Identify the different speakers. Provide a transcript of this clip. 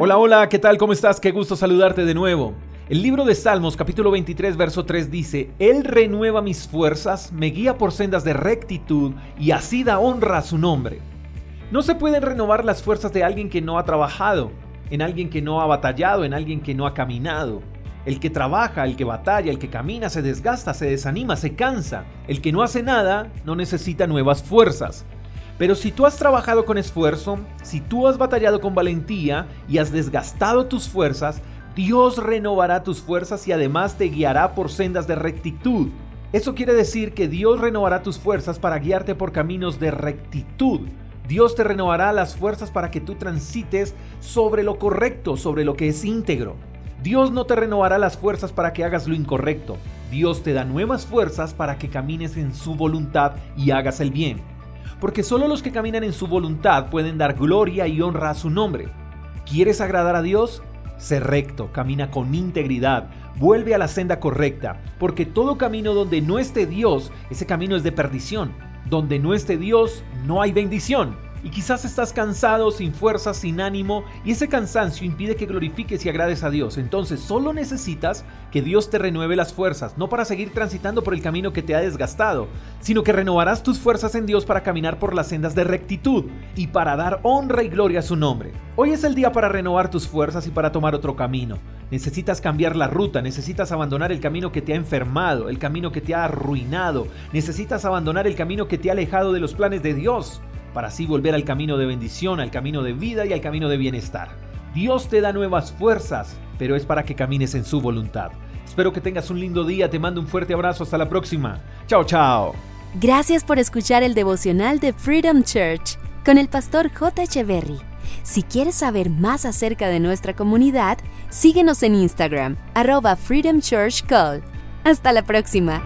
Speaker 1: Hola, hola, ¿qué tal? ¿Cómo estás? Qué gusto saludarte de nuevo. El libro de Salmos capítulo 23 verso 3 dice, Él renueva mis fuerzas, me guía por sendas de rectitud y así da honra a su nombre. No se pueden renovar las fuerzas de alguien que no ha trabajado, en alguien que no ha batallado, en alguien que no ha caminado. El que trabaja, el que batalla, el que camina se desgasta, se desanima, se cansa. El que no hace nada no necesita nuevas fuerzas. Pero si tú has trabajado con esfuerzo, si tú has batallado con valentía y has desgastado tus fuerzas, Dios renovará tus fuerzas y además te guiará por sendas de rectitud. Eso quiere decir que Dios renovará tus fuerzas para guiarte por caminos de rectitud. Dios te renovará las fuerzas para que tú transites sobre lo correcto, sobre lo que es íntegro. Dios no te renovará las fuerzas para que hagas lo incorrecto. Dios te da nuevas fuerzas para que camines en su voluntad y hagas el bien porque solo los que caminan en su voluntad pueden dar gloria y honra a su nombre. ¿Quieres agradar a Dios? Sé recto, camina con integridad, vuelve a la senda correcta, porque todo camino donde no esté Dios, ese camino es de perdición. Donde no esté Dios, no hay bendición. Y quizás estás cansado, sin fuerza, sin ánimo, y ese cansancio impide que glorifiques y agrades a Dios. Entonces solo necesitas que Dios te renueve las fuerzas, no para seguir transitando por el camino que te ha desgastado, sino que renovarás tus fuerzas en Dios para caminar por las sendas de rectitud y para dar honra y gloria a su nombre. Hoy es el día para renovar tus fuerzas y para tomar otro camino. Necesitas cambiar la ruta, necesitas abandonar el camino que te ha enfermado, el camino que te ha arruinado, necesitas abandonar el camino que te ha alejado de los planes de Dios para así volver al camino de bendición, al camino de vida y al camino de bienestar. Dios te da nuevas fuerzas, pero es para que camines en su voluntad. Espero que tengas un lindo día, te mando un fuerte abrazo, hasta la próxima. Chao, chao.
Speaker 2: Gracias por escuchar el devocional de Freedom Church con el pastor J. Echeverry. Si quieres saber más acerca de nuestra comunidad, síguenos en Instagram, arroba Freedom Church Call. Hasta la próxima.